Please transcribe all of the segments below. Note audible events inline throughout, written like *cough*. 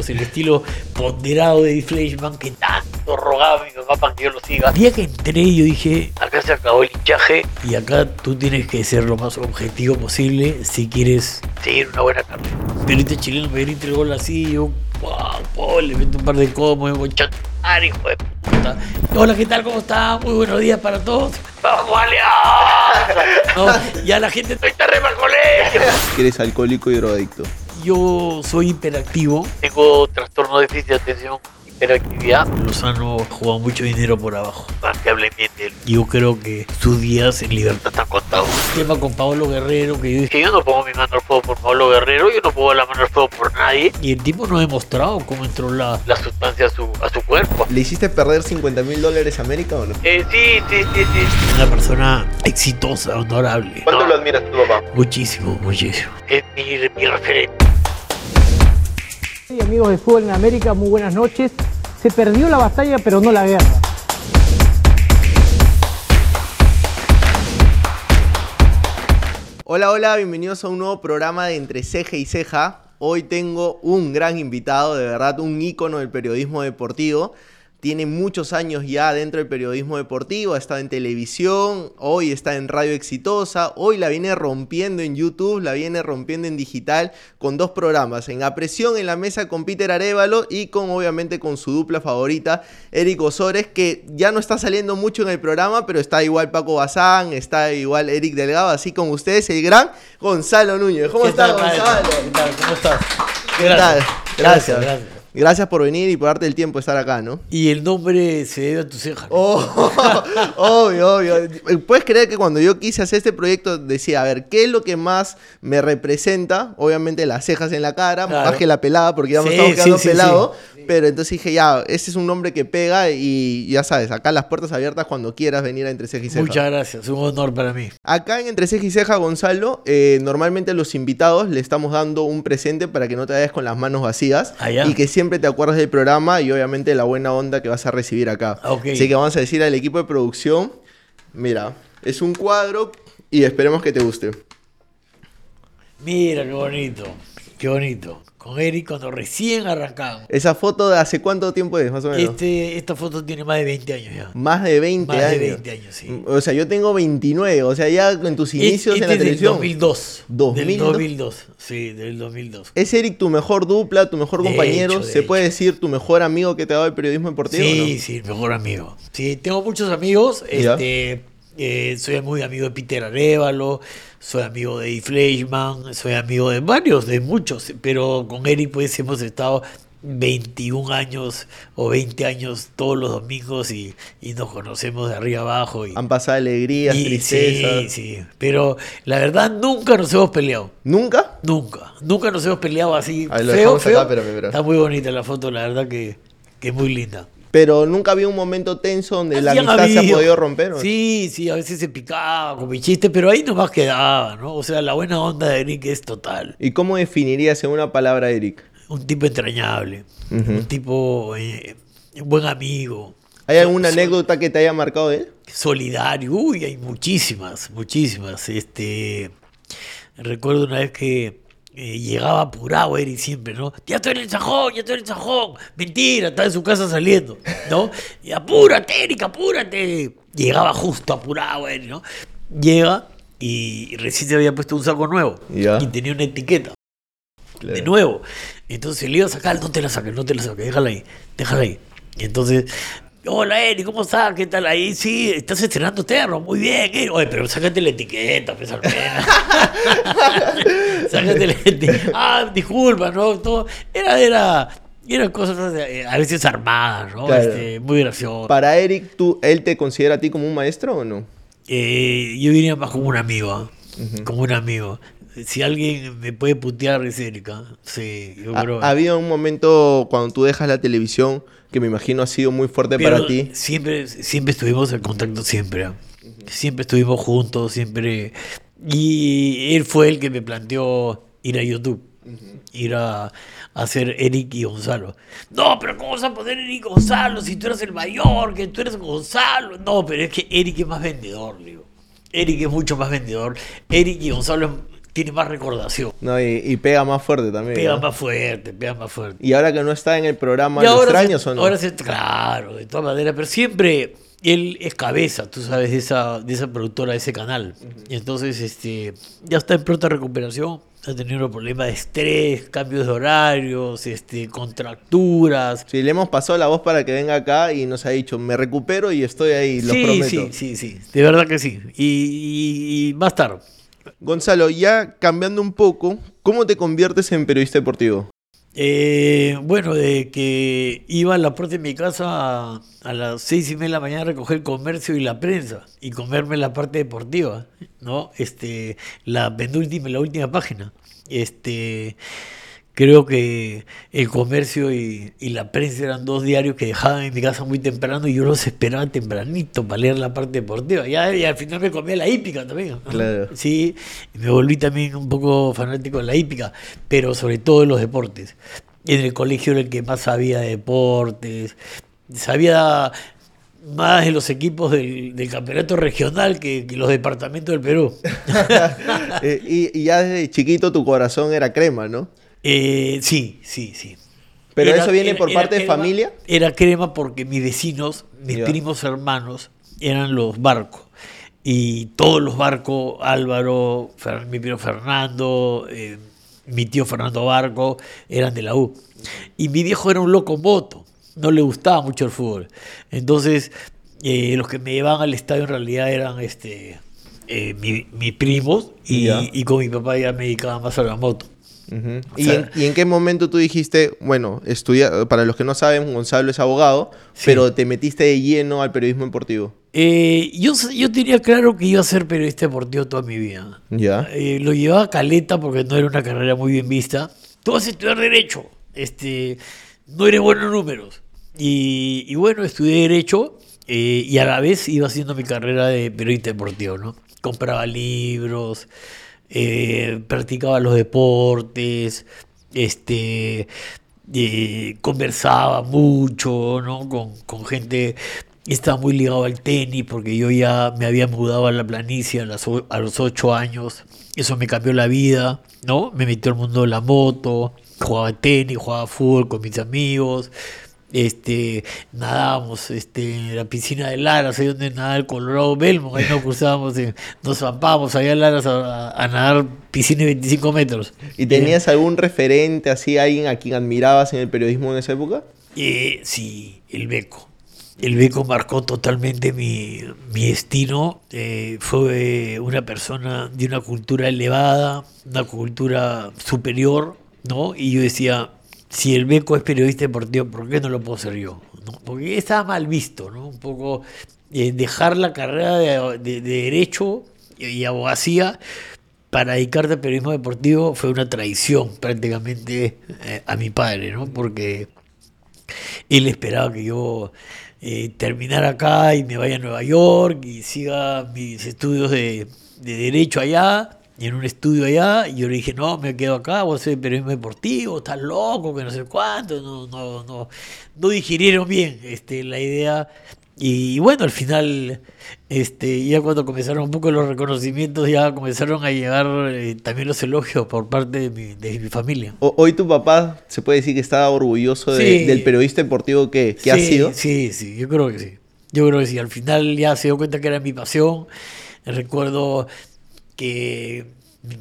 estilos, el estilo ponderado de Fleischman que tanto rogaba mi papá para que yo lo siga. El día que entré yo dije, acá se acabó el hinchaje y acá tú tienes que ser lo más objetivo posible si quieres seguir una buena carrera. Pero este chileno me grita el gol así, yo, wow, wow, le meto un par de codos, me hijo de puta. Hola, ¿qué tal? ¿Cómo está? Muy buenos días para todos. ¡Vamos, Alianza! *laughs* No, ya la gente estoy tarde para el colegio. que eres alcohólico y drogadicto. Yo soy hiperactivo, tengo trastorno de déficit de atención, hiperactividad. Lozano juega mucho dinero por abajo, para que hablen bien de él. Yo creo que sus días en libertad están contados. Tema con Pablo Guerrero, que yo dije, yo no pongo mi mano al fuego por Pablo Guerrero, yo no pongo la mano al fuego por nadie. Y el tipo no ha demostrado cómo entró la, la sustancia a su, a su cuerpo. ¿Le hiciste perder 50 mil dólares a América o no? Eh, sí, sí, sí, sí. Una persona exitosa, honorable. ¿Cuánto No, lo admiras tu papá? Muchísimo, muchísimo. Es mi, mi referente. Y amigos de Fútbol en América, muy buenas noches. Se perdió la batalla, pero no la guerra. Hola, hola, bienvenidos a un nuevo programa de Entre Ceja y Ceja. Hoy tengo un gran invitado, de verdad, un ícono del periodismo deportivo. Tiene muchos años ya dentro del periodismo deportivo, ha estado en televisión, hoy está en Radio Exitosa, hoy la viene rompiendo en YouTube, la viene rompiendo en digital con dos programas, en A Presión en la mesa con Peter Arevalo y con obviamente con su dupla favorita, Eric Osores, que ya no está saliendo mucho en el programa, pero está igual Paco Bazán, está igual Eric Delgado, así con ustedes el gran Gonzalo Núñez. ¿Cómo ¿Qué estás? Gonzalo? ¿Qué tal? ¿Cómo estás? ¿Qué tal? Gracias. gracias. Gracias por venir y por darte el tiempo de estar acá, ¿no? Y el nombre se debe a tu ceja. Oh, *laughs* obvio, obvio. ¿Puedes creer que cuando yo quise hacer este proyecto decía, a ver, ¿qué es lo que más me representa? Obviamente las cejas en la cara, Claro. más que la pelada, porque ya me Sí, estamos quedando sí, sí, pelados. Pero entonces dije, ya, este es un nombre que pega y ya sabes, acá las puertas abiertas cuando quieras venir a Entre Ceja y Ceja. Muchas gracias, un honor para mí. Acá en Entre Ceja y Ceja, Gonzalo, eh, normalmente a los invitados le estamos dando un presente para que no te vayas con las manos vacías ya. y que siempre te acuerdes del programa y obviamente la buena onda que vas a recibir acá. Ah. Así que vamos a decir al equipo de producción, mira, es un cuadro y esperemos que te guste. Mira qué bonito, qué bonito. Con Eric cuando recién arrancamos. Esa foto de hace cuánto tiempo es, más o menos. Este, esta foto tiene más de 20 años ya. Más de 20 Más de años. 20 años, sí. O sea, yo tengo 29, o sea, ya en tus inicios Este en la es del televisión. 2002. 2002. Del 2002, sí, del 2002. ¿Es Eric tu mejor dupla, tu mejor De compañero? hecho, de ¿Se puede decir tu mejor amigo que te ha dado el periodismo deportivo? Sí, no? sí, mejor amigo. Sí, tengo muchos amigos. Ya. Este, eh, soy muy amigo de Peter Arevalo, soy amigo de Eddie Fleischman, soy amigo de varios, de muchos, pero con Eric pues hemos estado 21 años o 20 años todos los domingos y, y nos conocemos de arriba abajo. Y, Han pasado alegrías, y- tristezas. sí, sí, pero la verdad nunca nos hemos peleado. ¿Nunca? Nunca, nunca nos hemos peleado así. Lo feo, acá, feo. Está muy bonita la foto, la verdad que, que es muy linda. Pero nunca había un momento tenso donde la amistad se ha podido romper. ¿o? Sí, sí, a veces se picaba con mi chiste, pero ahí nomás quedaba, ¿no? O sea, la buena onda de Eric es total. ¿Y cómo definirías en una palabra, Eric? Un tipo entrañable, un tipo, eh, un buen amigo, ¿Hay alguna Sol- anécdota que te haya marcado de él? solidario. Uy, hay muchísimas, muchísimas. Este, recuerdo una vez que eh, llegaba apurado Eric siempre, ¿no? Ya estoy en el sajón, ya estoy en el sajón. Mentira, está en su casa saliendo, ¿no? Y apúrate, Eric, apúrate. Llegaba justo apurado Eric, ¿no? Llega y recién se había puesto un saco nuevo Ya. y tenía una etiqueta Claro. de nuevo. Entonces le iba a sacar, no te la saques, no te la saques, déjala ahí, déjala ahí. Y entonces, hola Eri, ¿cómo estás? ¿Qué tal ahí? Sí, estás estrenando terno, muy bien, Eri. Oye, pero sácate la etiqueta, pues al menos. *laughs* sácate la etiqueta. Ah, disculpa, ¿no? Todo, era, era, eran cosas eh, a veces armadas, ¿no? Claro. Este, muy gracioso. Para Eric, ¿tú, ¿él te considera a ti como un maestro o no? Eh, yo diría más como un amigo, ¿ah? como un amigo. Si alguien me puede putear es Erika. Sí, yo creo. ha habido un momento cuando tú dejas la televisión que me imagino ha sido muy fuerte Pero para ti. Siempre, siempre estuvimos en contacto, siempre. Siempre estuvimos juntos, siempre. Y él fue el que me planteó ir a YouTube. Ir a, a hacer Eric y Gonzalo. No, pero ¿cómo vas a poner Eric y Gonzalo si tú eres el mayor, que tú eres Gonzalo? No, pero es que Eric es más vendedor, digo. Eric es mucho más vendedor. Eric y Gonzalo tiene más recordación. No, y, y pega más fuerte también. Pega ¿no? más fuerte, pega más fuerte. Y ahora que no está en el programa, ¿lo extrañas se- o no? Ahora se- claro, de todas maneras, pero siempre él es cabeza, tú sabes, de esa, de esa productora, de ese canal. Y entonces, este, ya está en pronta recuperación. Ha tenido problemas de estrés, cambios de horarios, este, contracturas. Sí, le hemos pasado la voz para que venga acá y nos ha dicho, me recupero y estoy ahí, lo sí, prometo. sí, sí, sí, de verdad que sí. Y, y, y va a estar. Gonzalo, ya cambiando un poco, ¿cómo te conviertes en periodista deportivo? Eh, bueno, de que iba a la puerta de mi casa a, las seis y media de la mañana a recoger el comercio y la prensa y comerme la parte deportiva, ¿no? Este, la penúltima, la última página. Este, creo que el comercio y, y la prensa eran dos diarios que dejaban en mi casa muy temprano y yo los esperaba tempranito para leer la parte deportiva. Ya, y al final me comía la hípica también. Claro. Sí, me volví también un poco fanático de la hípica, pero sobre todo de los deportes. En el colegio era el que más sabía de deportes, sabía más de los equipos del, del campeonato regional que, que los departamentos del Perú. *laughs* Eh, y, y ya desde chiquito tu corazón era crema, ¿no? Eh, sí, sí, sí. ¿Pero Era- eso viene era- por era parte de familia? Era crema porque mis vecinos, mis primos hermanos, eran los barcos. Y todos los barcos, Álvaro, Fer- mi primo Fernando, eh, mi tío Fernando Barco, eran de la U. Y mi viejo era un loco moto, no le gustaba mucho el fútbol. Entonces, eh, los que me llevaban al estadio en realidad eran este, eh, mi- mis primos y, y con mi papá ya me dedicaba más a la moto. Ujú. O ¿Y, sea- en, y en qué momento tú dijiste, bueno, estudia, para los que no saben, Gonzalo es abogado, Sí. pero te metiste de lleno al periodismo deportivo? Eh, yo, yo tenía claro que iba a ser periodista deportivo toda mi vida. Ya. Eh, lo llevaba a caleta porque no era una carrera muy bien vista. Tú vas a estudiar Derecho. Este, no eres bueno en números. Y, y bueno, estudié Derecho eh, y a la vez iba haciendo mi carrera de periodista deportivo, ¿no? Compraba libros, eh, practicaba los deportes, este, eh, conversaba mucho, ¿no? Con, con gente, estaba muy ligado al tenis porque yo ya me había mudado a la planicie a, las a los ocho años. Eso me cambió la vida, ¿no? Me metió al mundo de la moto, jugaba tenis, jugaba fútbol con mis amigos. Este, nadábamos este, en la piscina de Laras, ahí donde nadaba el Colorado Belmont, ahí nos cruzábamos, nos zampábamos allá en Laras a, a- a nadar piscina de 25 metros. ¿Y tenías algún referente, así, alguien a quien admirabas en el periodismo en esa época? Eh, sí, el Beco. El Beco marcó totalmente mi, mi destino. Eh, fue una persona de una cultura elevada, una cultura superior, ¿no? Y yo decía, si el Beco es periodista deportivo, ¿por qué no lo puedo ser yo? Porque estaba mal visto, ¿no? Un poco eh, dejar la carrera de, de- de Derecho y, abogacía para dedicarte al periodismo deportivo fue una traición prácticamente eh, a mi padre, ¿no? Porque él esperaba que yo eh, terminara acá y me vaya a Nueva York y siga mis estudios de, de derecho allá en un estudio allá y yo le dije no me quedo acá voy a hacer periodismo deportivo estás loco que no sé cuánto no no no no digirieron bien este la idea y, bueno al final este ya cuando comenzaron un poco los reconocimientos ya comenzaron a llegar eh, también los elogios por parte de mi, de mi familia O- hoy tu papá se puede decir que está orgulloso de- Sí. del periodista deportivo que, que ha Sí, sido. Sí, sí, yo creo que sí. Yo creo que sí. Al final ya se dio cuenta que era mi pasión. Recuerdo que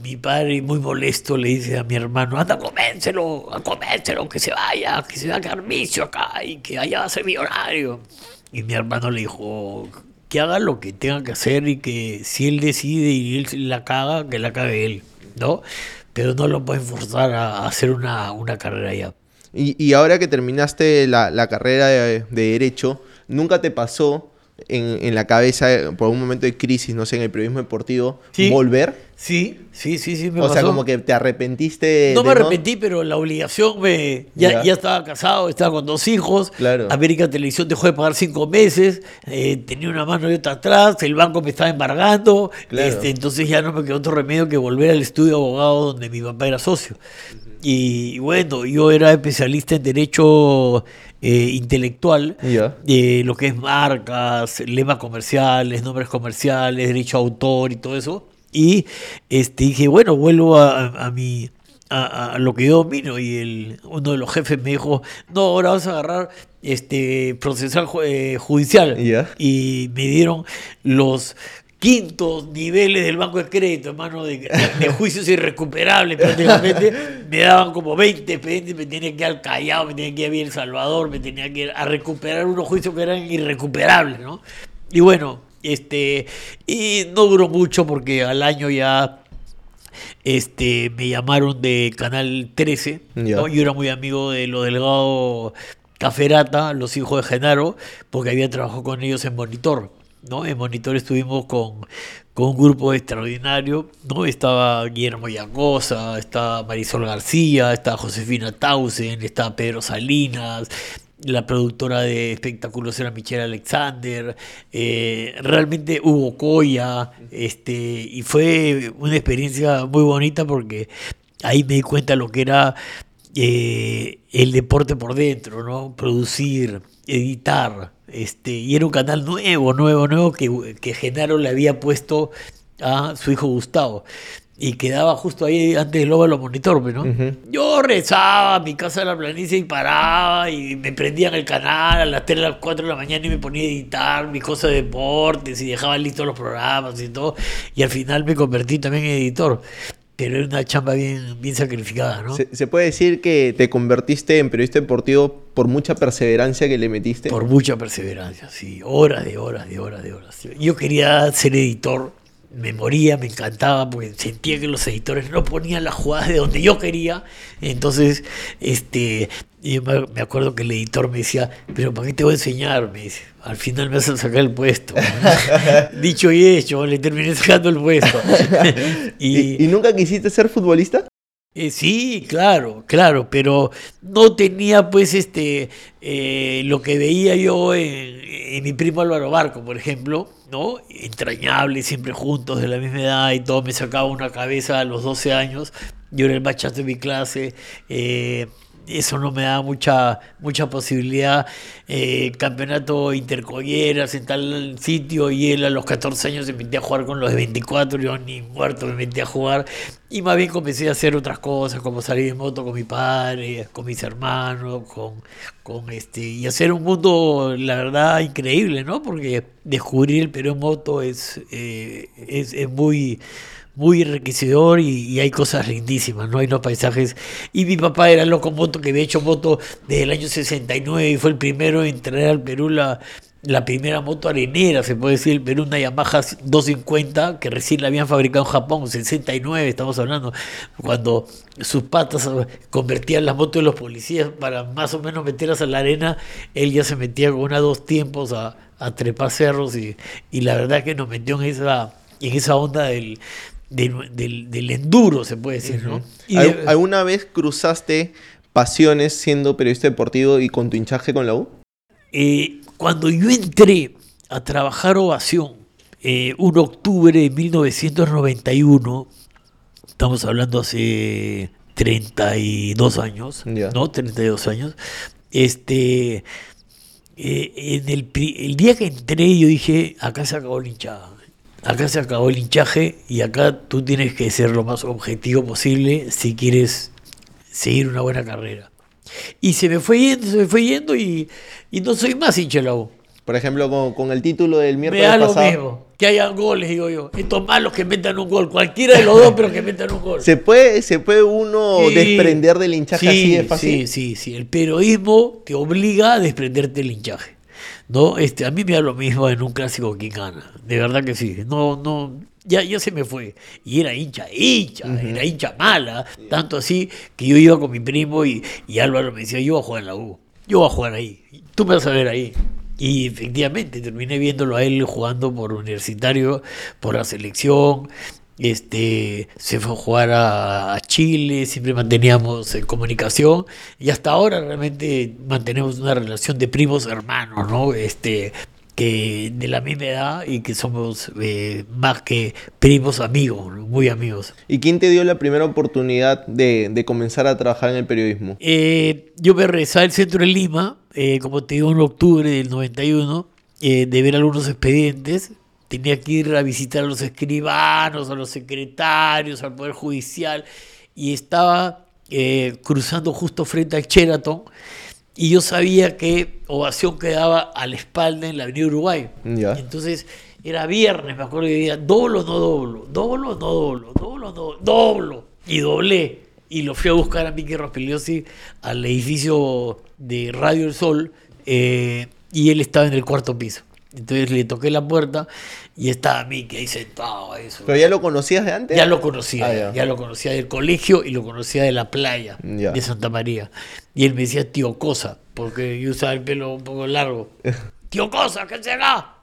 mi, padre, muy molesto, le dice a mi hermano, anda, convéncelo, convéncelo, que se vaya, que se va a acá y que allá va a ser millonario. Y mi hermano le dijo, que haga lo que tenga que hacer y que si él decide y él la caga, que la cague él, ¿no? Pero no lo pueden forzar a, hacer una, una carrera allá. Y, y ahora que terminaste la, la carrera de Derecho, ¿nunca te pasó en, en la cabeza, eh, por un momento de crisis, no sé, en el periodismo deportivo, Sí. volver? Sí, sí, sí, sí, me o sea, como que te arrepentiste. No de me arrepentí, pero la obligación me. Ya, Ya. ya estaba casado, estaba con dos hijos. Claro. América Televisión dejó de pagar cinco meses. eh, tenía una mano y otra atrás. El banco me estaba embargando. Claro. este, entonces ya no me quedó otro remedio que volver al estudio de abogado donde mi papá era socio. Y bueno, yo era especialista en derecho eh, intelectual. Eh, lo que es marcas, lemas comerciales, nombres comerciales, derecho a autor y todo eso. Y este, dije, bueno, vuelvo a, mi a, lo que yo domino y el, uno de los jefes me dijo, no, ahora vas a agarrar este procesal eh, judicial y me dieron los quintos niveles del banco de crédito, hermano, de, de juicios irrecuperables prácticamente, me daban como 20 expedientes, me tenía que ir al Callao, me tenía que ir a El Salvador, me tenía que ir a recuperar unos juicios que eran irrecuperables, ¿no? Y bueno, este, y no duró mucho porque al año ya este, me llamaron de Canal 13, yo era muy amigo de lo delgado Caferata, los hijos de Genaro, porque había trabajado con ellos en Monitor. ¿No? En Monitor estuvimos con, con un grupo extraordinario, ¿no? Estaba Guillermo Yacosa, estaba Marisol García, estaba Josefina Tausen, estaba Pedro Salinas, la productora de espectáculos era Michelle Alexander, eh, realmente hubo Coya, este, y fue una experiencia muy bonita porque ahí me di cuenta lo que era eh, el deporte por dentro, ¿no? Producir, editar, este, y era un canal nuevo, nuevo, nuevo que, que Genaro le había puesto a su hijo Gustavo. Y quedaba justo ahí antes del óvalo monitor, ¿no? Yo rezaba a mi casa de la planicie y paraba y me prendían el canal a las 3, a las 4 de la mañana y me ponía a editar mis cosas de deportes y dejaba listos los programas y todo. Y al final me convertí también en editor pero era una chamba bien, bien sacrificada, ¿no? ¿Se, puede decir que te convertiste en periodista deportivo por mucha perseverancia que le metiste? Por mucha perseverancia, sí. Horas de horas, de horas, de horas. Yo quería ser editor, me moría, me encantaba, porque sentía que los editores no ponían las jugadas de donde yo quería. Entonces, este, me acuerdo que el editor me decía, pero ¿para qué te voy a enseñar? Me dice al final me hacen sacar el puesto. *laughs* Dicho y hecho, le terminé sacando el puesto. *laughs* y, nunca quisiste ser futbolista? Eh, sí, claro, claro, pero no tenía pues este eh, lo que veía yo en, mi primo Álvaro Barco, por ejemplo, ¿no? Entrañable, siempre juntos, de la misma edad y todo, me sacaba una cabeza a los 12 años, yo era el machazo de mi clase, eh, eso no me da mucha, mucha posibilidad. Eh, campeonato intercolleras en tal sitio y él a los 14 años se metía a jugar con los de 24, yo ni muerto me metí a jugar. Y más bien comencé a hacer otras cosas, como salir en moto con mi padre, con mis hermanos, con, con este, y hacer un mundo, la verdad, increíble, ¿no? Porque descubrir el Perú en moto es, eh, es, es muy muy enriquecedor y, hay cosas lindísimas, ¿no? Hay unos paisajes. Y mi papá era loco moto, que había hecho moto desde el año 69 y fue el primero en traer al Perú la, la primera moto arenera, se puede decir, el Perú, una Yamaha 250 que recién la habían fabricado en Japón, 69 estamos hablando, cuando sus patas convertían las motos de los policías para más o menos meterlas a la arena, él ya se metía con una dos tiempos a, trepar cerros y, y la verdad que nos metió en esa, en esa onda del, del, enduro, se puede decir, ¿no? ¿Alguna vez cruzaste pasiones siendo periodista deportivo y con tu hinchaje con la U? Eh, cuando yo entré a trabajar Ovación, eh, un octubre de 1991, estamos hablando hace 32 años, ¿no? 32 años, este... Eh, en el, el, día que entré yo dije, acá se acabó la hinchada acá se acabó el hinchaje y acá tú tienes que ser lo más objetivo posible si quieres seguir una buena carrera. Y se me fue yendo, se me fue yendo y, no soy más hincha de la U. Por ejemplo, con, el título del miércoles Me da lo mismo, que hayan goles, digo yo. Estos malos que metan un gol, cualquiera de los dos, pero que metan un gol. ¿Se puede, se puede uno desprender del hinchaje así de fácil? Sí, sí, sí. El periodismo te obliga a desprenderte del hinchaje. ¿No? Este, a mí me da lo mismo en un clásico que gana, de verdad que sí. No, no, ya, ya se me fue. Y era hincha, hincha, era hincha mala, tanto así que yo iba con mi primo y, y Álvaro me decía, yo voy a jugar en la U, yo voy a jugar ahí, tú me vas a ver ahí. Y efectivamente terminé viéndolo a él jugando por universitario, por la selección, este, se fue a jugar a, Chile, siempre manteníamos en comunicación y hasta ahora realmente mantenemos una relación de primos hermanos, ¿no? Este, que de la misma edad y que somos eh, más que primos amigos, muy amigos. ¿Y quién te dio la primera oportunidad de, comenzar a trabajar en el periodismo? Eh, yo me regresé al centro de Lima, eh, como te digo, en octubre del 91, de ver algunos expedientes tenía que ir a visitar a los escribanos, a los secretarios, al Poder Judicial, y estaba eh, cruzando justo frente al Sheraton, y yo sabía que Ovación quedaba a la espalda en la Avenida Uruguay. Entonces era viernes, me acuerdo que decía, doblo o no doblo, doblo o no doblo, doblo o no doblo. Y doblé. Y lo fui a buscar a Miki Rospeliosi al edificio de Radio El Sol eh, y él estaba en el cuarto piso. Entonces le toqué la puerta y estaba Miki ahí sentado. Eso. ¿Pero ya lo conocías de antes? Ya lo conocía, Ah, ya. lo conocía del colegio y lo conocía de la playa Ya. de Santa María. Y él me decía tío Cosa, porque yo usaba el pelo un poco largo. *laughs* tío Cosa, ¿qué será?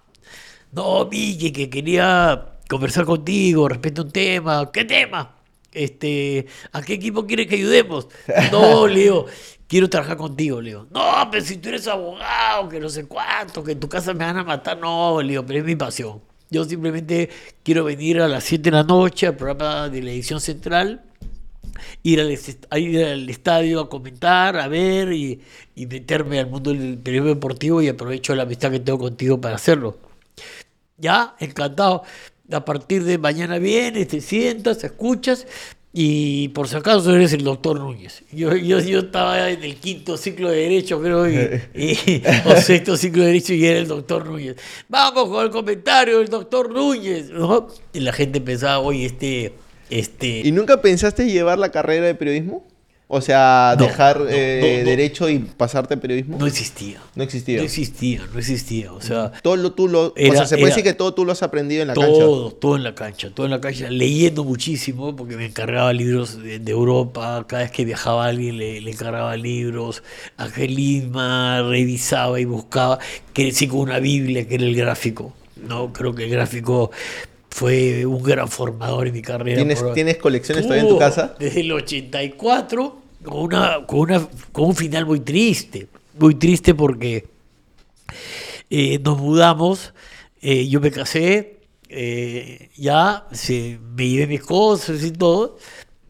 No, Miki, que quería conversar contigo respecto a un tema. ¿Qué tema? Este, ¿a qué equipo quieres que ayudemos? *laughs* No, Leo, quiero trabajar contigo, Leo. No, pero si tú eres abogado, que no sé cuánto, que en tu casa me van a matar. No, Leo, pero es mi pasión. Yo simplemente quiero venir a las 7 de la noche al programa de la edición central ir al estadio a comentar, a ver y, y meterme al mundo del periodismo deportivo y aprovecho la amistad que tengo contigo para hacerlo. Ya, encantado. A partir de mañana vienes, te sientas, escuchas y por si acaso eres el doctor Núñez. Yo, yo, yo estaba en el quinto ciclo de Derecho, creo, y, y- *laughs* o sexto ciclo de Derecho y era el doctor Núñez. Vamos con el comentario del doctor Núñez. ¿no? Y la gente pensaba, oye, este... este ¿Y nunca pensaste llevar la carrera de periodismo? O sea, No, dejar no, eh, no, derecho y pasarte a periodismo. No existía. No existía. No existía, no existía. O sea, Todo lo, tú lo, o sea, se puede era- decir que todo tú lo has aprendido en la cancha. todo, todo en la cancha, todo en la cancha, leyendo muchísimo, porque me encargaba libros de, de Europa, cada vez que viajaba alguien le, le encargaba libros, Ángel Lima revisaba y buscaba, crecí con una Biblia que era el gráfico, ¿no? Creo que el gráfico fue un gran formador en mi carrera. ¿Tienes, ¿Tienes colecciones todavía en tu casa? Desde el 84, con, una, con, una, con un final muy triste. Muy triste porque eh, nos mudamos, eh, yo me casé, eh, ya se, me llevé mis cosas y todo.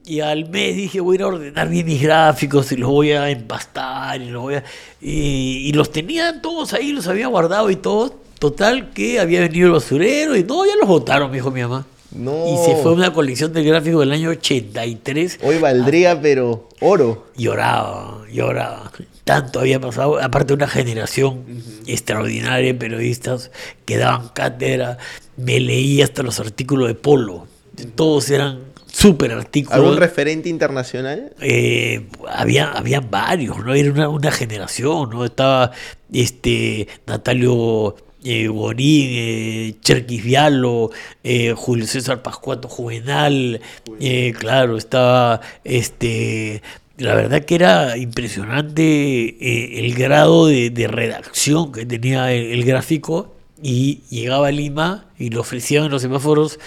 Y al mes dije, voy a ordenar bien mis gráficos y los voy a empastar y los voy a... Y, y los tenía todos ahí, los había guardado y todo. Total que había venido el basurero y todo, ya los botaron, me dijo mi mamá. No. Y se fue una colección de gráficos del año 83. Hoy valdría, pero oro. Lloraba, lloraba. Tanto había pasado, aparte una generación extraordinaria de periodistas que daban cátedra. Me leí hasta los artículos de Polo. Todos eran súper artículos. ¿Algún referente internacional? Eh, había, había varios, ¿no? Era una, una generación, ¿no? Estaba este Natalio eh, Gorín, eh, Cherkis Vialo, eh, Julio César Pascuato Juvenal, eh, claro, estaba este la verdad que era impresionante eh, el grado de, de redacción que tenía el, el gráfico y llegaba a Lima y lo ofrecían en los semáforos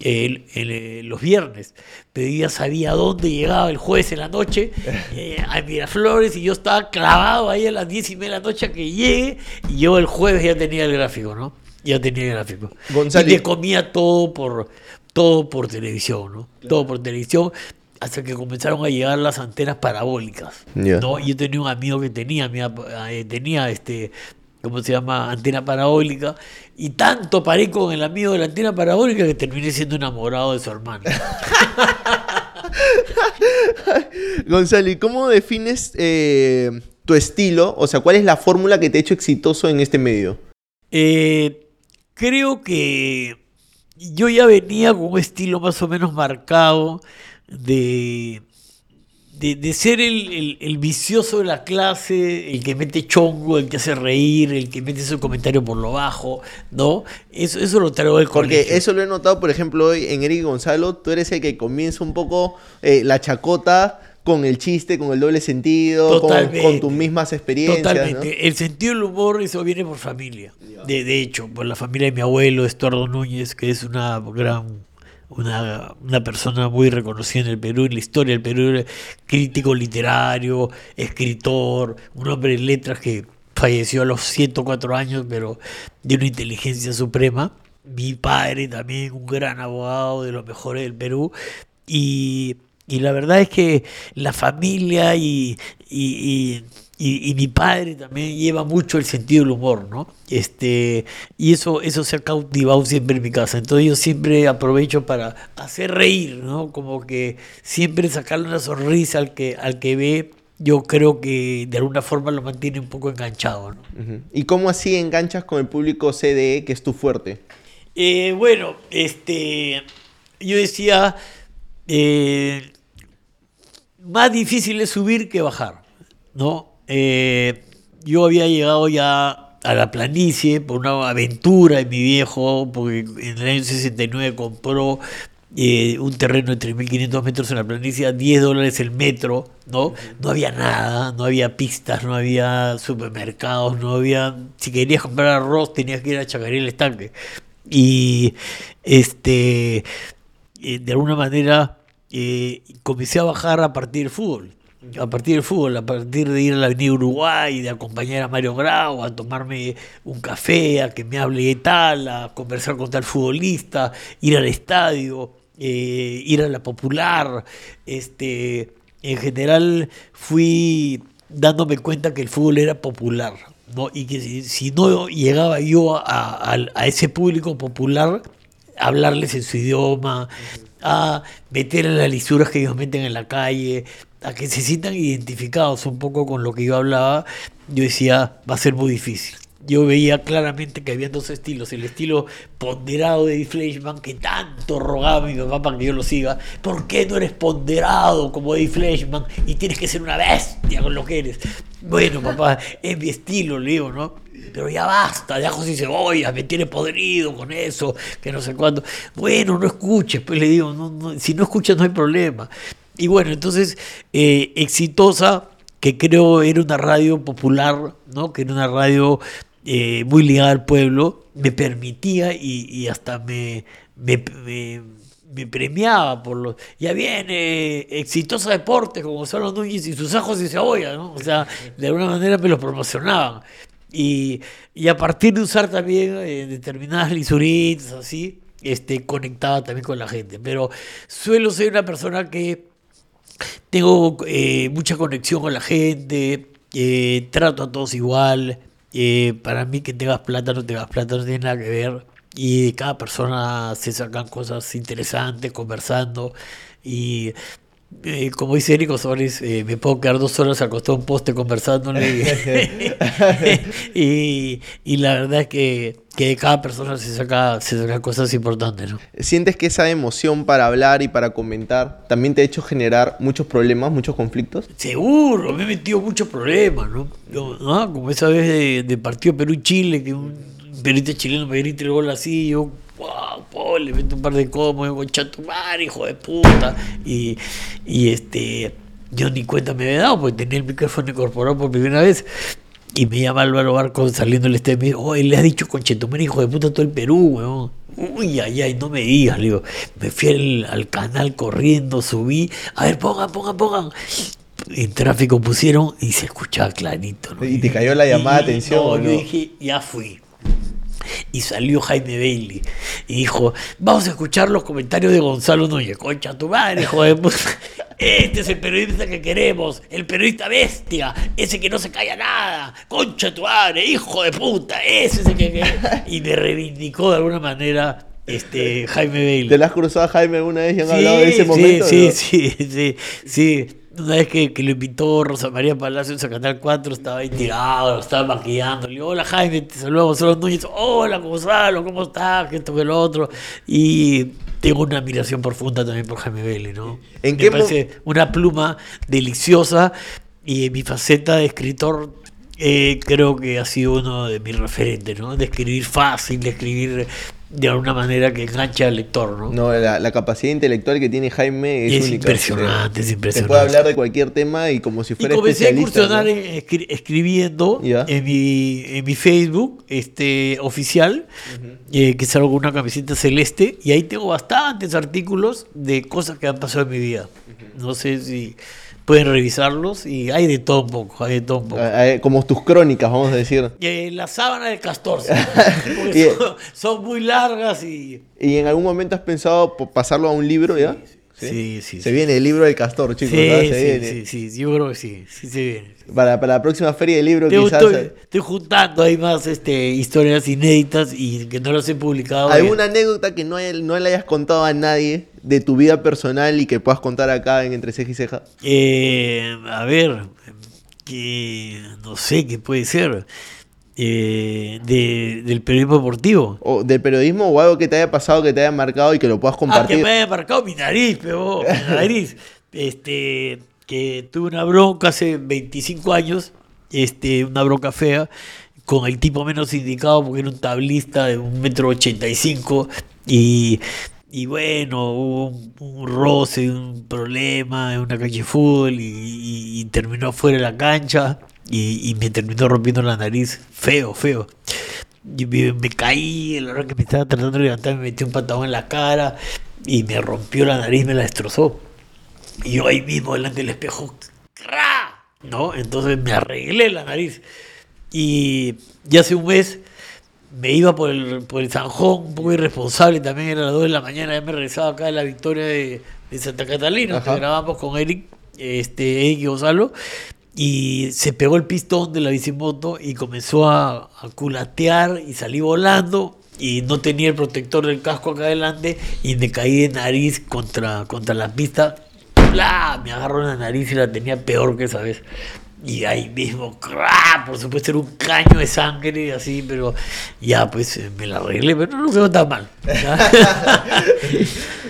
el- el, eh, los viernes, pero yo ya sabía dónde llegaba el jueves en la noche, *laughs* eh, a Miraflores, y yo estaba clavado ahí a las 10 y media de la noche a que llegue, y yo el jueves ya tenía el gráfico, ¿no? Ya tenía el gráfico. Y me comía todo por, todo por televisión, ¿no? Todo por televisión, hasta que comenzaron a llegar las antenas parabólicas. ¿no? Yo tenía un amigo que tenía, eh, tenía este... ¿Cómo se llama? Antena parabólica. Y tanto paré con el amigo de la antena parabólica que terminé siendo enamorado de su hermano. *laughs* Gonzalo, ¿y cómo defines eh, tu estilo? O sea, ¿cuál es la fórmula que te ha hecho exitoso en este medio? Eh, creo que yo ya venía con un estilo más o menos marcado de, de, de ser el, el- el vicioso de la clase, el que mete chongo, el que hace reír, el que mete su comentario por lo bajo, ¿no? Eso, eso lo traigo del Porque colegio. eso lo he notado, por ejemplo, hoy en Eric Gonzalo, tú eres el que comienza un poco eh, la chacota con el chiste, con el doble sentido, con, tus mismas experiencias. ¿no? Totalmente. El sentido del humor, eso viene por familia. De, de hecho, por la familia de mi abuelo, Estuardo Núñez, que es una gran, una, una persona muy reconocida en el Perú, en la historia del Perú, crítico literario, escritor, un hombre de letras que falleció a los 104 años, pero de una inteligencia suprema. Mi padre también, un gran abogado de los mejores del Perú. Y, y la verdad es que la familia y, y- y y, y, mi padre también lleva mucho el sentido del humor, ¿no? Este, y eso, eso se ha cautivado siempre en mi casa. Entonces yo siempre aprovecho para hacer reír, ¿no? Como que siempre sacarle una sonrisa al que, al que ve, yo creo que de alguna forma lo mantiene un poco enganchado, ¿no? ¿Y cómo así enganchas con el público CDE, que es tu fuerte? Eh, bueno, este, yo decía, eh, más difícil es subir que bajar, ¿no? Eh, yo había llegado ya a la planicie por una aventura de mi viejo, porque en el año 69 compró eh, un terreno de 3.500 metros en la planicie a 10 dólares el metro, ¿no? No había nada, no había pistas, no había supermercados, no había... Si querías comprar arroz tenías que ir a Chacarí el estanque. Y este, eh, de alguna manera eh, comencé a bajar a partir del fútbol a partir del fútbol, a partir de ir a la Avenida Uruguay, de acompañar a Mario Grau, a tomarme un café, a que me hable tal, a conversar con tal futbolista, ir al estadio, eh, ir a la popular, este, en general fui dándome cuenta que el fútbol era popular, ¿no? y que si, no llegaba yo a, a, ese público popular, hablarles en su idioma, a meter en las lisuras que ellos meten en la calle, a que se sientan identificados un poco con lo que yo hablaba, yo decía, va a ser muy difícil. Yo veía claramente que había dos estilos, el estilo ponderado de Eddie Fleischman, que tanto rogaba a mi papá para que yo lo siga. ¿Por qué no eres ponderado como Eddie Fleischman y tienes que ser una bestia con lo que eres? Bueno, papá, es mi estilo, le digo, ¿no? pero ya basta, de ajos y cebolla, me tiene podrido con eso, que no sé cuándo. Bueno, no escuches, pues le digo, no, si no escuchas no hay problema. Y bueno, entonces, eh, exitosa, que creo era una radio popular, ¿no? que era una radio eh, muy ligada al pueblo, me permitía y, hasta me, me, premiaba por los... Ya viene Exitosa Deportes, como los Núñez y sus ajos y cebolla, ¿no? O sea, de alguna manera me lo promocionaban. Y, y a partir de usar también eh, determinadas lisuritas, así, este, conectaba también con la gente. Pero suelo ser una persona que tengo eh, mucha conexión con la gente, eh, trato a todos igual. Eh, para mí que tengas plata no tengas plata no tiene nada que ver. Y cada persona se sacan cosas interesantes conversando. Y eh, como dice Érico Suárez, eh, me puedo quedar dos horas acostado a un poste conversándole. *laughs* y, y, la verdad es que, que, de cada persona se saca, se saca cosas importantes. ¿no? ¿Sientes que esa emoción para hablar y para comentar también te ha hecho generar muchos problemas, muchos conflictos? Seguro, me he metido muchos problemas. ¿no? Como esa vez de, de partido Perú-Chile, que un periodista chileno me grita el gol así, yo wow, le meto un par de comos, concha tu madre, hijo de puta. Y, y este, yo ni cuenta me había dado, porque tenía el micrófono incorporado por primera vez. Y me llama Álvaro Barco saliendo del estadio y me dice, oh, le ha dicho conchetumare, hijo de puta, todo el Perú, weón. Uy, ay, ay, no me digas, le digo. Me fui al, canal corriendo, subí. A ver, pongan, pongan, pongan en tráfico pusieron y se escuchaba clarito. ¿no? Y te cayó la llamada de atención. No, yo dije, ya fui y salió Jaime Bailey y dijo, vamos a escuchar los comentarios de Gonzalo Núñez, concha tu madre, hijo de puta. *laughs* Este es el periodista que queremos, el periodista bestia, ese que no se calla nada, concha tu madre, hijo de puta, ese es el que. *laughs* Y me reivindicó de alguna manera este Jaime Bailey. ¿Te la has cruzado Jaime alguna vez y han hablado de ese momento? Sí, sí, sí, sí, una vez que, que, lo invitó Rosa María Palacios a Canal 4, estaba ahí tirado, estaba maquillando. Le digo, hola Jaime, te saludo Gonzalo Núñez. Hola Gonzalo, ¿cómo estás? Que esto, que lo otro. Y tengo una admiración profunda también por Jaime Vélez, ¿no? ¿En Me parece una pluma deliciosa y en mi faceta de escritor eh, creo que ha sido uno de mis referentes, ¿no? De escribir fácil, de escribir de alguna manera que engancha al lector, ¿no? No, la, capacidad intelectual que tiene Jaime es, impresionante, es impresionante. Se puede hablar de cualquier tema y como si fuera y comencé a incursionar escribiendo en mi, en mi Facebook este oficial, eh, que salgo con una camiseta celeste, y ahí tengo bastantes artículos de cosas que han pasado en mi vida. No sé si pueden revisarlos y hay de todo un poco, hay de todo un poco. Como tus crónicas, vamos a decir. Eh, la sábana del castor, *laughs* son, muy largas y... ¿Y en algún momento has pensado pasarlo a un libro ya? Sí, sí. Se viene el libro del castor, chicos. Sí, ¿verdad? Se sí, viene. sí, sí, yo creo que sí, sí se viene. Para, para la próxima feria del libro, Te- quizás. estoy, estoy juntando ahí más este, historias inéditas y que no las he publicado. ¿Alguna anécdota que no, hay- no le hayas contado a nadie de tu vida personal y que puedas contar acá en Entre Ceja y Ceja? Eh, a ver, que no sé qué puede ser. Eh, de, del periodismo deportivo. O del periodismo o algo que te haya pasado, que te haya marcado y que lo puedas Ah, que compartir. me haya marcado mi nariz, pero mi nariz. Este, que tuve una bronca hace 25 años, este, una bronca fea, con el tipo menos indicado porque era un tablista de un metro ochenta y cinco y, y bueno, hubo un, un roce, un problema en una cancha de fútbol y, y- y terminó fuera de la cancha y, y me terminó rompiendo la nariz, feo, feo. Y me, me caí, la verdad que me estaba tratando de levantar, me metí un patadón en la cara y me rompió la nariz, me la destrozó. Y yo ahí mismo delante del espejo, ¡cra! ¿no? Entonces me arreglé la nariz. Y ya hace un mes me iba por el, por el Sanjón, un poco irresponsable, también era las 2 de la mañana, ya me regresaba acá de la victoria de, de Santa Catalina, que grabamos con Eric, este, Eric y Gonzalo, y se pegó el pistón de la bicimoto y comenzó a, culatear y salí volando y no tenía el protector del casco acá adelante y me caí de nariz contra, contra la pista. ¡Bla! Me agarró la nariz y la tenía peor que esa vez. Y ahí mismo, por supuesto, era un caño de sangre así, pero ya pues eh, me la arreglé, pero no quedó tan mal. *laughs*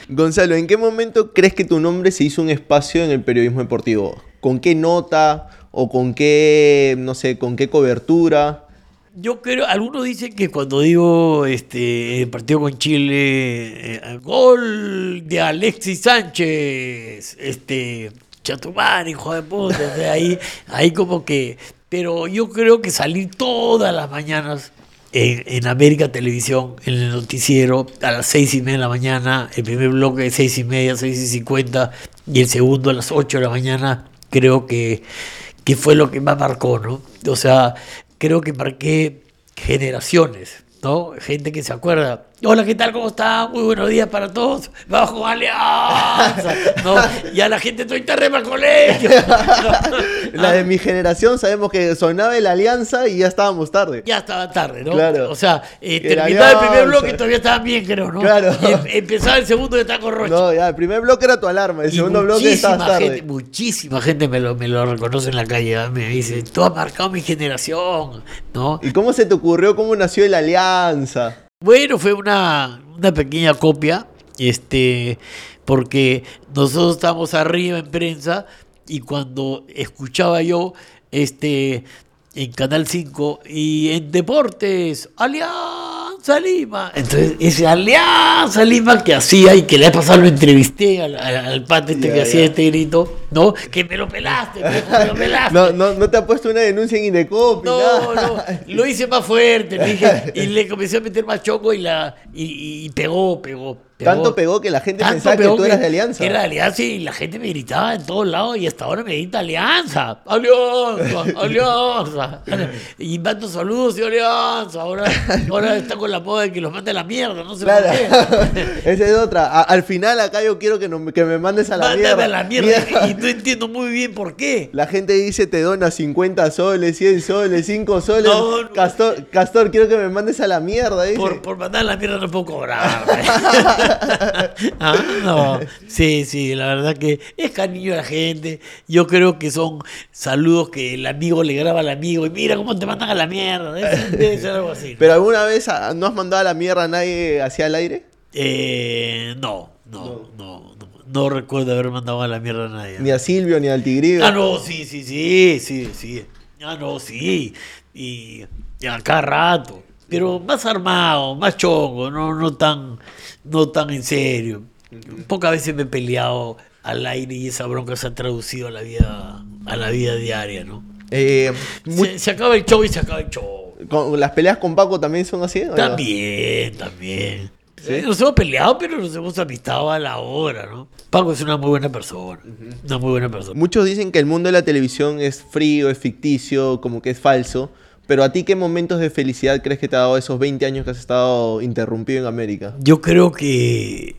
Gonzalo, ¿en qué momento crees que tu nombre se hizo un espacio en el periodismo deportivo? ¿Con qué nota o con qué, no sé, con qué cobertura? Yo creo, algunos dicen que cuando digo este el partido con Chile, eh, gol de Alexis Sánchez, este Chatumán, hijo de puta, sea, ahí, ahí como que, pero yo creo que salir todas las mañanas en, en América Televisión, en el noticiero, a las seis y media de la mañana, el primer bloque de seis y media, seis y cincuenta, y el segundo a las ocho de la mañana, creo que, que fue lo que más marcó, ¿no? O sea, creo que marqué generaciones, ¿no? Gente que se acuerda. Hola, ¿qué tal? ¿Cómo está? Muy buenos días para todos. Vamos con Alianza, *laughs* ¿no? Ya la gente estoy para el colegio. *laughs* La de mi generación sabemos que sonaba la alianza y ya estábamos tarde. Ya estaba tarde, ¿no? Claro. O sea, eh, terminaba el primer bloque y todavía estaban bien, creo, ¿no? Claro. Y em- empezaba el segundo y estaba con Rocha. No, ya, el primer bloque era tu alarma, el Y segundo bloque estabas muchísima tarde. gente, muchísima gente me lo, me lo reconoce en la calle, ¿ah? me dice, tú has marcado mi generación, ¿no? ¿Y cómo se te ocurrió cómo nació la alianza? Bueno, fue una, una pequeña copia, este, porque nosotros estábamos arriba en prensa y cuando escuchaba yo, este, en Canal 5 y en Deportes, Alianza Lima. Entonces, ese Alianza Lima que hacía y que le ha pasado, lo entrevisté al, al, al pata este que hacía este grito, ¿no? Que me lo pelaste, me lo pelaste. *laughs* No, no, no te ha puesto una denuncia en Indecop No, nada. no, lo hice más fuerte, dije, y le comencé a meter más choco y la y, y pegó, pegó, pegó. Tanto pegó que la gente pensaba que tú eras de Alianza. Era de Alianza y la gente me gritaba en todos lados y hasta ahora me grita Alianza, Alianza, *laughs* Alianza. Y mando saludos y Alianza. Ahora, ahora está con la moda de que los mande a la mierda, no sé Claro. por qué. *laughs* Esa es otra. A- al final acá yo quiero que, no- que me mandes a la Mándame mierda. a la mierda. Y no entiendo muy bien por qué. La gente dice te dona 50 soles, 100 soles, 5 soles. No, no. Castor, Castor, quiero que me mandes a la mierda. Dice. Por, por mandar a la mierda no puedo cobrar. *laughs* Ah, no. Sí, sí, la verdad que es cariño a la gente. Yo creo que son saludos que el amigo le graba al amigo y mira cómo te mandan a la mierda. Debe, ser algo así. ¿Pero alguna vez no has mandado a la mierda a nadie hacia el aire? Eh, no, no, no, no, no recuerdo haber mandado a la mierda a nadie. Ni a Silvio, ni al Tigrillo. Ah, no, sí, sí, sí, sí, sí. Ah, no, sí. Y, y a cada rato. Pero más armado, más chongo, no, no tan, no tan en serio. Pocas veces me he peleado al aire y esa bronca se ha traducido a la vida, a la vida diaria, ¿no? Eh, Se, se acaba el show y se acaba el show. con- ¿Las peleas con Paco también son así? ¿o no? También, también. Eh, Nos hemos peleado, pero nos hemos amistado a la hora, ¿no? Paco es una muy buena persona. Una muy buena persona. Muchos dicen que el mundo de la televisión es frío, es ficticio, como que es falso. Pero a ti, ¿qué momentos de felicidad crees que te ha dado esos 20 años que has estado interrumpido en América? Yo creo que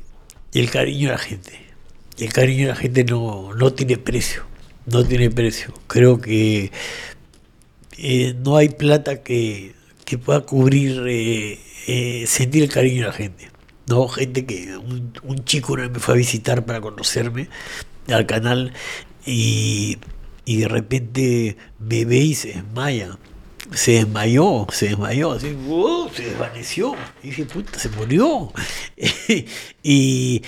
el cariño de la gente. el cariño de la gente no, no tiene precio, no tiene precio. Creo que eh, no hay plata que, que pueda cubrir, eh, eh, sentir el cariño de la gente. No, gente que un, chico una vez me fue a visitar para conocerme al canal y, y de repente me ve y se desmaya. Se desmayó, se desmayó, así, ¡wow! se desvaneció. Y dije, puta, se murió. *laughs* y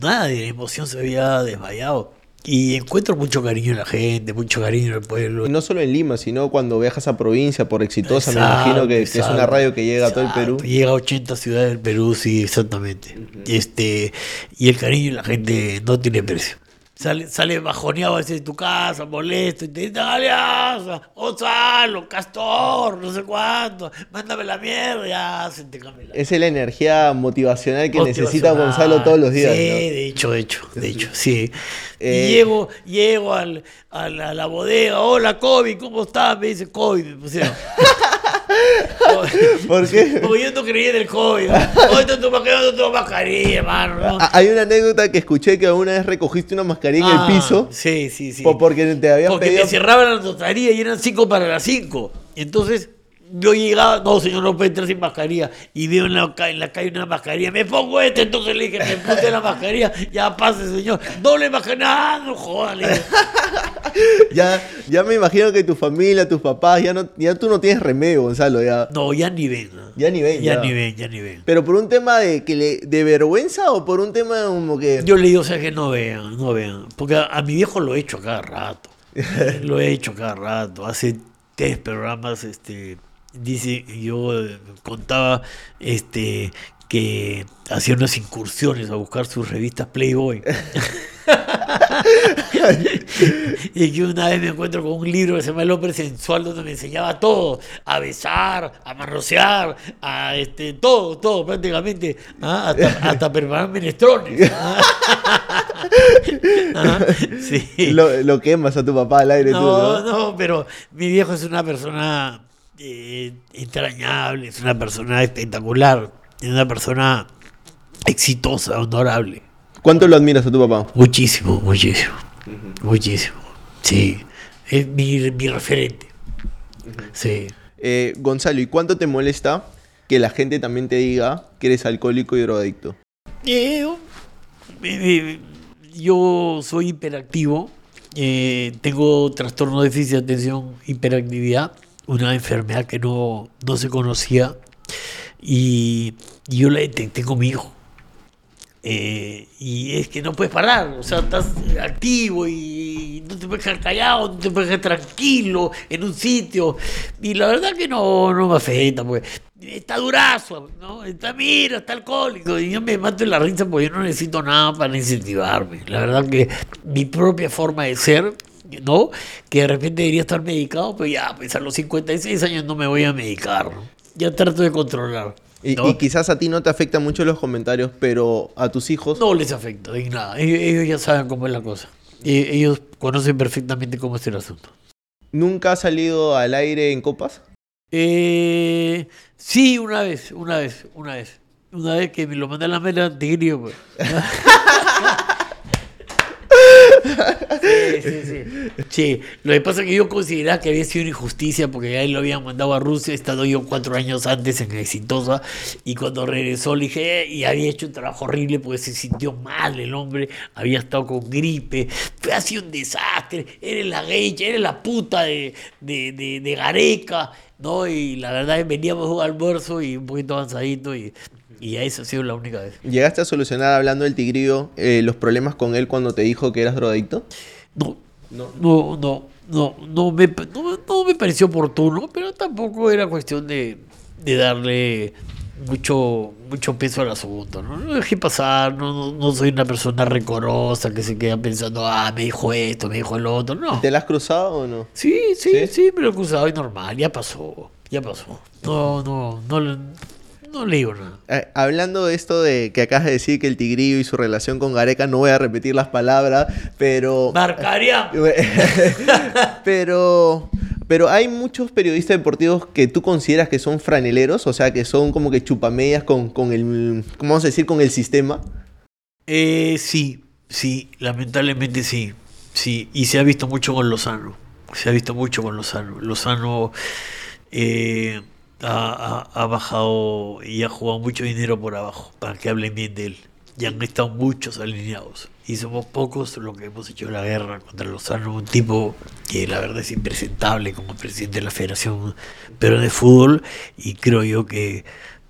nada, de la emoción se había desmayado. Y encuentro mucho cariño en la gente, mucho cariño en el pueblo. Y no solo en Lima, sino cuando viajas a provincia por exitosa, me imagino que, que es una radio que llega a todo el Perú. Llega a 80 ciudades del Perú, sí, exactamente. este Y el cariño de la gente no tiene precio. Sale, sale bajoneado a veces de tu casa, molesto, y te dice, Alianza, Gonzalo, Castor, no sé cuánto, mándame la mierda, ya se te cambia la Esa es la energía motivacional que Motivacional. necesita Gonzalo todos los días. Sí, ¿no? de hecho, de hecho, de hecho, sí. Eh, y llego, llego al, a, la, a la bodega, hola Kobe, ¿cómo estás? Me dice Kobe, me pusieron. *laughs* *laughs* ¿Por qué? Porque yo no creía en el COVID. Hoy no mascarilla, no tengo mascarilla, hermano. ¿no? Ah, Hay una anécdota que escuché que una vez recogiste una mascarilla en Ah, el piso Sí, sí, sí. po- porque te habían Porque pedido... me cerraban la notaría y eran cinco para las cinco. Entonces yo llegaba, no señor, no puede entrar sin mascarilla. Y veo en la, en la calle una mascarilla, me pongo este, entonces le dije, me puse la mascarilla, ya pase señor, doble mascarilla, no jodas. *laughs* Ya, ya me imagino que tu familia, tus papás, ya no, ya tú no tienes remedio, Gonzalo, ya. No, ya ni ven. ¿no? Ya ni ven, Ya ya. ni ven, ya ni ven. Pero por un tema de que le, de vergüenza o por un tema como que Yo le digo, o sea, que no vean, no vean. Porque a, a mi viejo lo he hecho a cada rato. *laughs* lo he hecho a cada rato. Hace tres programas, este, dice, yo contaba, este, que hacía unas incursiones a buscar sus revistas Playboy. *laughs* y que una vez me encuentro con un libro que se llama El hombre sensual donde me enseñaba todo, a besar, a manosear, a este, todo, todo prácticamente, ¿ah? hasta, hasta preparar menestrones. ¿ah? *laughs* Ah, sí. lo, lo quemas a tu papá al aire tú, No, ¿no? no, pero mi viejo es una persona eh, entrañable, es una persona espectacular, es una persona exitosa, honorable. ¿Cuánto lo admiras a tu papá? Muchísimo, muchísimo, muchísimo. Sí, es mi, mi referente. Sí. Eh, Gonzalo, ¿y cuánto te molesta que la gente también te diga que eres alcohólico y drogadicto? Eh, eh, eh, yo soy hiperactivo, eh, tengo trastorno de déficit de atención, hiperactividad, una enfermedad que no, no se conocía y, yo la detecté con mi hijo. Eh, y es que no puedes parar, o sea, estás activo y no te puedes quedar callado, no te puedes quedar tranquilo en un sitio. Y la verdad que no, no me afecta, porque está durazo, ¿no? Está, mira, está alcohólico. Y yo me mato en la risa porque yo no necesito nada para incentivarme. La verdad que mi propia forma de ser, ¿no? Que de repente debería estar medicado, pero ya, pues a los 56 años no me voy a medicar. Ya trato de controlar. Y, ¿no? y quizás a ti no te afectan mucho los comentarios, pero a tus hijos... No les afecta en nada. Ellos, ellos ya saben cómo es la cosa. E- Ellos conocen perfectamente cómo es el asunto. ¿Nunca has salido al aire en copas? Eh, sí, una vez, una vez, una vez. Una vez que me lo mandé a la mela, tigrillo, pues. *laughs* *laughs* Sí, sí, sí. Sí, lo que pasa es que yo consideraba que había sido una injusticia porque a él lo habían mandado a Rusia, he estado yo cuatro años antes en Exitosa y cuando regresó le dije, "Eh", y había hecho un trabajo horrible porque se sintió mal el hombre, había estado con gripe, fue así un desastre, eres la geisha, eres la puta de, de, de, Gareca, ¿no? Y la verdad veníamos a un almuerzo y un poquito avanzadito y, y a eso ha sido la única vez. ¿Llegaste a solucionar, hablando del tigrillo, eh, los problemas con él cuando te dijo que eras drogadicto? No, No. no, no, no, no me, no, no me pareció oportuno, pero tampoco era cuestión de, de darle mucho, mucho peso al asunto. No, no dejé pasar, no, no, no soy una persona recorosa que se queda pensando, ah, me dijo esto, me dijo el otro. No. ¿Te la has cruzado o no? Sí, sí, ¿Sí? sí, me lo he acusado y normal, ya pasó, ya pasó. No, no, no, no le digo nada. Eh, hablando de esto de que acabas de decir que el tigrillo y su relación con Gareca, no voy a repetir las palabras, pero... Marcaría. *laughs* pero pero hay muchos periodistas deportivos que tú consideras que son franeleros, o sea, que son como que chupamedias con, con el, ¿cómo vamos a decir? Con el sistema. Eh, sí, sí, lamentablemente sí, sí, y se ha visto mucho con Lozano, se ha visto mucho con Lozano. Lozano eh, ha, bajado y ha jugado mucho dinero por abajo para que hablen bien de él. Y han estado muchos alineados. Y somos pocos los que hemos hecho la guerra contra Lozano, un tipo que la verdad es impresentable como presidente de la Federación pero de Fútbol. Y creo yo que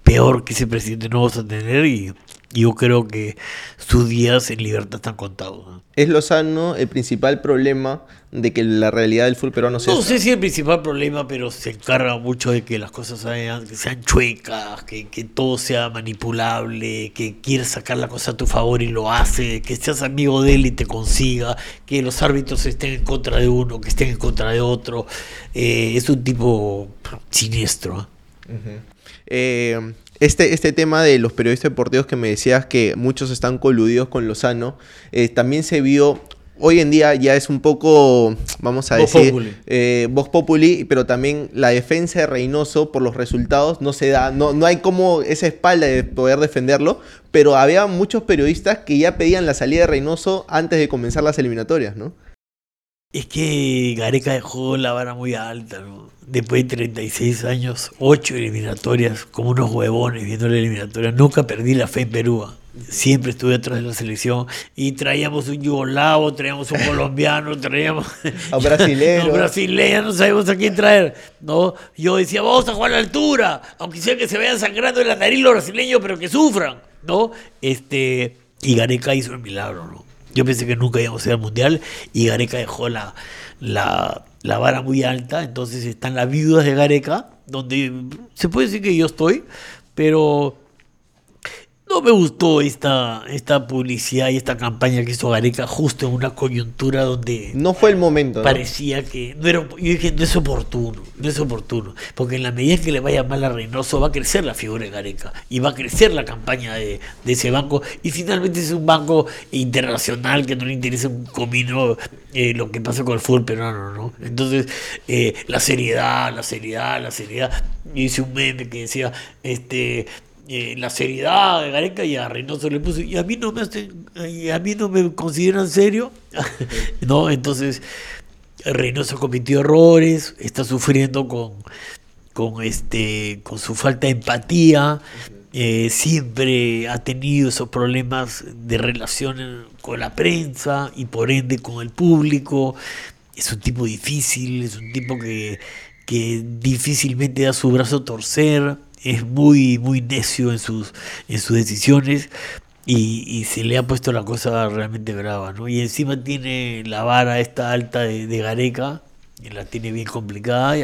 peor que ese presidente no vamos a tener. Y yo creo que sus días en libertad están contados. ¿no? ¿Es Lozano el principal problema de que la realidad del fútbol peruano sea No sé si es el principal problema, pero se encarga mucho de que las cosas sean, que sean chuecas, que, que, todo sea manipulable, que quieres sacar la cosa a tu favor y lo hace, que seas amigo de él y te consiga, que los árbitros estén en contra de uno, que estén en contra de otro. Eh, es un tipo siniestro. ¿eh? Uh -huh. eh, este, este tema de los periodistas deportivos que me decías que muchos están coludidos con Lozano, eh, también se vio hoy en día ya es un poco, vamos a decir, populi. eh, Vox Populi, pero también la defensa de Reynoso por los resultados no se da, no, no hay como esa espalda de poder defenderlo, pero había muchos periodistas que ya pedían la salida de Reynoso antes de comenzar las eliminatorias, ¿no? Es que Gareca dejó la vara muy alta, ¿no? Después de 36 años, 8 eliminatorias, como unos huevones viendo la eliminatoria. Nunca perdí la fe en Perú. Siempre estuve atrás de la selección y traíamos un yugoslavo, traíamos un colombiano, *laughs* traíamos a brasileño. *laughs* no, brasileño, no sabemos a quién traer. ¿no? Yo decía, vamos a jugar a la altura, aunque sea que se vayan sangrando en la nariz los brasileños, pero que sufran. ¿no? Este, y Gareca hizo el milagro. ¿no? Yo pensé que nunca íbamos a ir al mundial y Gareca dejó la, la, la, vara muy alta. Entonces están las viudas de Gareca, donde se puede decir que yo estoy, pero no me gustó esta, esta publicidad y esta campaña que hizo Gareca justo en una coyuntura donde no fue el momento. ¿no? Parecía que no era, yo dije no es oportuno, no es oportuno, porque en la medida que le vaya mal a Reynoso va a crecer la figura de Gareca y va a crecer la campaña de, de ese banco y finalmente es un banco internacional que no le interesa un comino eh, lo que pasa con el fútbol peruano, ¿no? Entonces eh, la seriedad, la seriedad, la seriedad. Hice un meme que decía este la seriedad de Gareca y a Reynoso le puso y a mí no me a mí no me consideran serio *laughs* no entonces Reynoso cometió errores está sufriendo con con este con su falta de empatía eh, siempre ha tenido esos problemas de relación con la prensa y por ende con el público. Es un tipo difícil es un tipo que que difícilmente da su brazo a torcer es muy, muy necio en sus, en sus decisiones y, se le ha puesto la cosa realmente brava, ¿no? Y encima tiene la vara esta alta de, Gareca, y la tiene bien complicada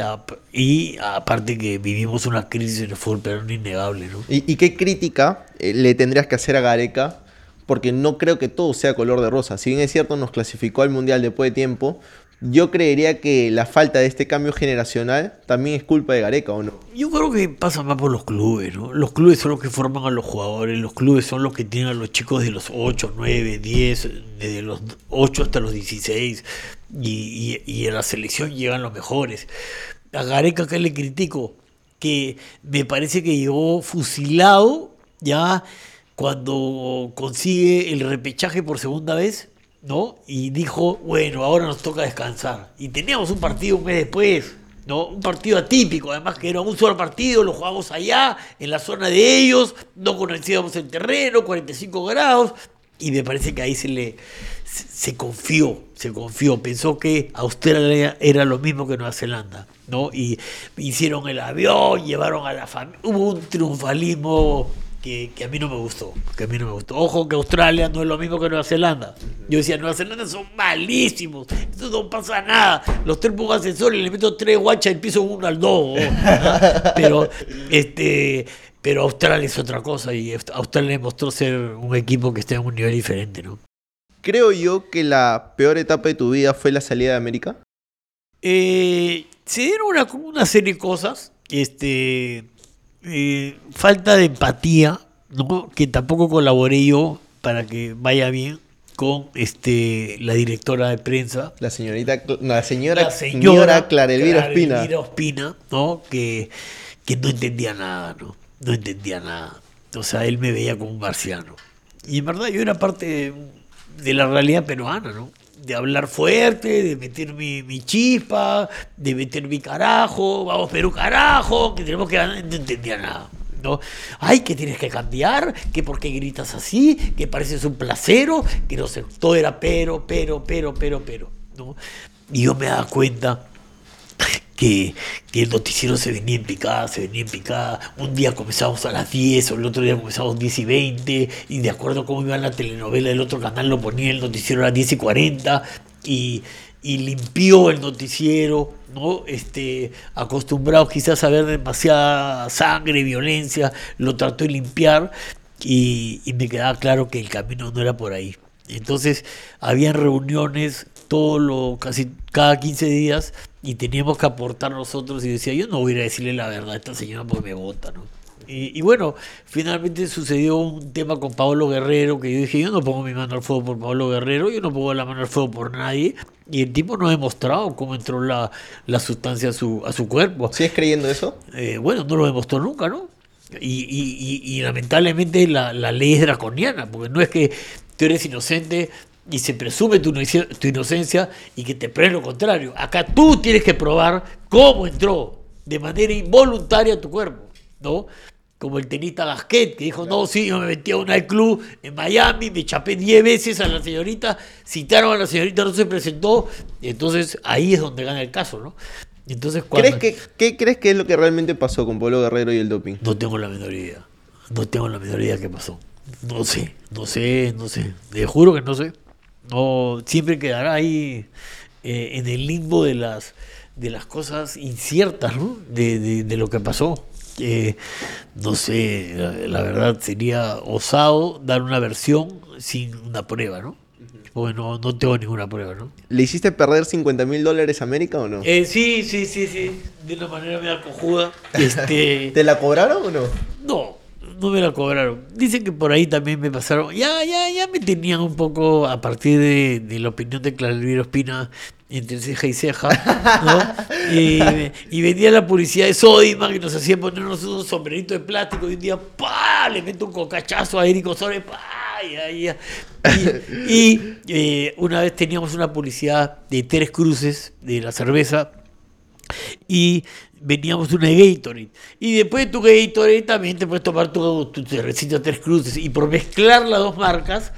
y, aparte que vivimos una crisis en el fútbol peruano innegable, ¿no? ¿Y, ¿Y, qué crítica eh, le tendrías que hacer a Gareca? Porque no creo que todo sea color de rosa. Si bien es cierto, nos clasificó al Mundial después de tiempo, yo creería que la falta de este cambio generacional también es culpa de Gareca, ¿o no? Yo creo que pasa más por los clubes, ¿no? Los clubes son los que forman a los jugadores, los clubes son los que tienen a los chicos de los 8, 9, 10, desde los 8 hasta los 16, y, y, y a la selección llegan los mejores. A Gareca, ¿qué le critico? Que me parece que llegó fusilado ya cuando consigue el repechaje por segunda vez ¿no? Y dijo, bueno, ahora nos toca descansar. Y teníamos un partido un mes después, ¿no? Un partido atípico, además que era un solo partido, lo jugamos allá, en la zona de ellos, no conocíamos el terreno, 45 grados, y me parece que ahí se le se confió, se confió, pensó que Australia era lo mismo que Nueva Zelanda, ¿no? Y hicieron el avión, llevaron a la familia, hubo un triunfalismo que, que, a mí no me gustó. Que a mí no me gustó. Ojo que Australia no es lo mismo que Nueva Zelanda. Yo decía, Nueva Zelanda son malísimos. Esto no pasa nada. Los tres pongan ascensores y le meto tres guachas el piso uno al dos. *laughs* Pero, este, pero Australia es otra cosa y Australia demostró ser un equipo que está en un nivel diferente, ¿no? Creo yo que la peor etapa de tu vida fue la salida de América. Eh, se dieron una, una serie de cosas. Este eh, falta de empatía, ¿no? que tampoco colaboré yo para que vaya bien con este la directora de prensa. La señorita, la señora, la señora, señora Clara Elvira Ospina. Elvira Ospina, ¿no? Que, que no entendía nada, ¿no? No entendía nada. O sea, él me veía como un marciano. Y en verdad yo era parte de, de la realidad peruana, ¿no? De hablar fuerte, de meter mi, mi chispa, de meter mi carajo, vamos Perú carajo, que tenemos que ganar, no entendía nada. ¿no? Ay, que tienes que cambiar, que por qué gritas así, que pareces un placero, que no sé, todo era pero, pero, pero, pero, pero, ¿no? Y yo me daba cuenta que, el noticiero se venía en picada, se venía en picada. Un día comenzamos a las 10, o el otro día comenzamos 10 y 20, y de acuerdo a cómo iba la telenovela del otro canal, lo ponía el noticiero a las 10 y 40, y, y limpió el noticiero, ¿no? Este, acostumbrados quizás a ver demasiada sangre, violencia, lo trató de limpiar y, y me quedaba claro que el camino no era por ahí. Entonces, habían reuniones todo lo, casi cada 15 días y teníamos que aportar nosotros y decía, yo no voy a ir a decirle la verdad a esta señora porque me vota, ¿no? Y, y bueno, finalmente sucedió un tema con Pablo Guerrero, que yo dije, yo no pongo mi mano al fuego por Pablo Guerrero, yo no pongo la mano al fuego por nadie, y el tipo no ha demostrado cómo entró la, la sustancia a su, a su cuerpo. ¿Sigues creyendo eso? Eh, bueno, no lo demostró nunca, ¿no? Y, y- y- y lamentablemente la, la ley es draconiana, porque no es que tú eres inocente y se presume tu, inoc- tu inocencia y que te prueben lo contrario. Acá tú tienes que probar cómo entró de manera involuntaria a tu cuerpo, ¿no? Como el tenista Gasquet, que dijo, no, sí, yo me metí a un club en Miami, me chapé 10 veces a la señorita, citaron a la señorita, no se presentó, entonces ahí es donde gana el caso, ¿no? Entonces. ¿Crees que, ¿Qué crees que es lo que realmente pasó con Pablo Guerrero y el doping? No tengo la menor idea. No tengo la menor idea qué pasó. No sé, no sé, no sé. Te juro que no sé. No, siempre quedará ahí eh, en el limbo de las de las cosas inciertas, ¿no? De, de- de lo que pasó. Eh, no sé, la, la verdad sería osado dar una versión sin una prueba, ¿no? Porque no, no tengo ninguna prueba, ¿no? ¿Le hiciste perder 50 mil dólares a América o no? Eh, sí, sí, sí, sí. De una manera medio cojuda. *laughs* Este, ¿Te la cobraron o no? No, no me la cobraron. Dicen que por ahí también me pasaron. Ya, ya, ya me tenían un poco a partir de, de la opinión de Claudio Espina entre ceja y ceja, ¿no? *laughs* Y, y venía la publicidad de Sodimac que nos hacía ponernos unos sombreritos de plástico y un día ¡pa! le meto un cocachazo a Eric Osorio ¡pa! Ya, ya. Y, y, eh, una vez teníamos una publicidad de Tres Cruces de la cerveza y veníamos de una Gatorade. Y después de tu Gatorade también te puedes tomar tu, tu cervecita Tres Cruces. Y por mezclar las dos marcas,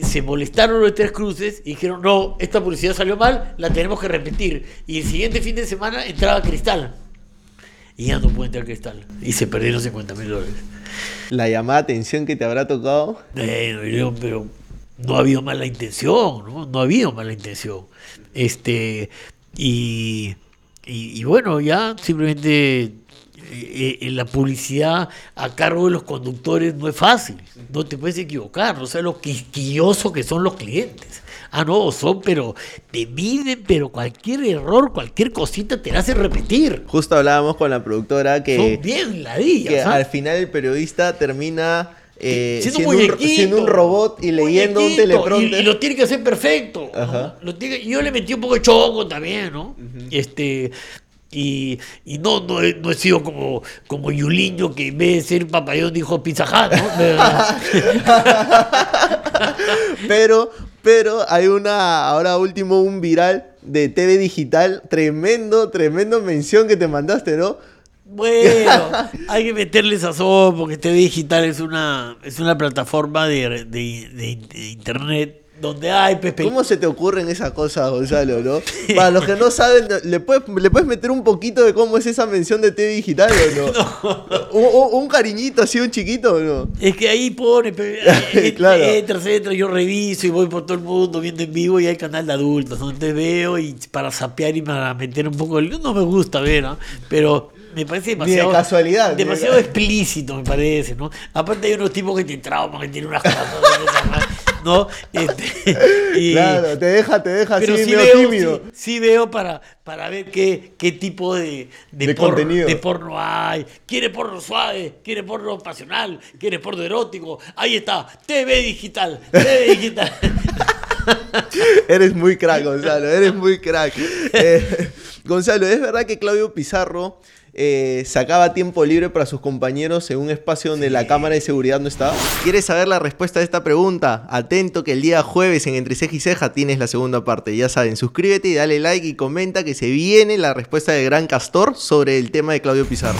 se molestaron los Tres Cruces y dijeron, no, esta publicidad salió mal, la tenemos que repetir. Y el siguiente fin de semana entraba Cristal. Y ya no puede entrar Cristal. Y se perdieron 50 mil dólares. La llamada atención que te habrá tocado. Bueno, yo, pero no ha habido mala intención, ¿no? No ha habido mala intención. Este, y, y, y bueno, ya simplemente eh, eh, la publicidad a cargo de los conductores no es fácil. No te puedes equivocar, no sabes lo quisquillosos que son los clientes. Ah, no, son, pero te miden, pero cualquier error, cualquier cosita te la hace repetir. Justo hablábamos con la productora que, son bien ladillas. que ¿ah? al final el periodista termina eh, Siendo siendo, un, muñequito, siendo un robot y leyendo un teleprompter. Y, y lo tiene que hacer perfecto. ¿no? Ajá. Lo tiene- y yo le metí un poco de choco también, ¿no? Este. Y, y no, no, he, no he sido como, como Yuliño, que en vez de ser papayón dijo Pizza Hut, ¿no? *laughs* Pero, pero hay una, ahora último, un viral de TV Digital. Tremendo, tremendo mención que te mandaste, ¿no? Bueno, *laughs* hay que meterle sazón porque TV Digital es una, es una plataforma de, de- de- de internet donde hay pues, pe- ¿Cómo se te ocurren esas cosas, Gonzalo, no? *laughs* Para los que no saben, ¿le puedes, ¿le puedes meter un poquito de cómo es esa mención de TV Digital o *laughs* no? ¿Un, un- un cariñito así, un chiquito o no? Es que ahí pone, Claro. entras, entras, yo reviso y voy por todo el mundo viendo en vivo y hay canal de adultos donde veo y para sapear y para meter un poco. No me gusta ver, ¿no? Pero me parece Ni de demasiado... casualidad, ni de Demasiado ca- explícito, me parece, ¿no? Aparte hay unos tipos que te trauman, que tienen unas cosas, *laughs* ¿no? Este, y- Claro, te deja, te deja así pero sí medio veo, tímido. sí, sí veo para, para ver qué, qué tipo de, De porno, contenido. de porno hay. ¿Quiere porno suave? ¿Quiere porno pasional? ¿Quiere porno erótico? Ahí está, TV digital, TV digital. *laughs* Eres muy crack, Gonzalo, eres muy crack. Eh, Gonzalo, ¿es verdad que Claudio Pizarro eh, sacaba tiempo libre para sus compañeros en un espacio donde la cámara de seguridad no estaba? ¿Quieres saber la respuesta a esta pregunta? Atento que el día jueves en Entre Ceja y Ceja tienes la segunda parte. Ya saben, suscríbete y dale like y comenta que se viene la respuesta del gran Castor sobre el tema de Claudio Pizarro.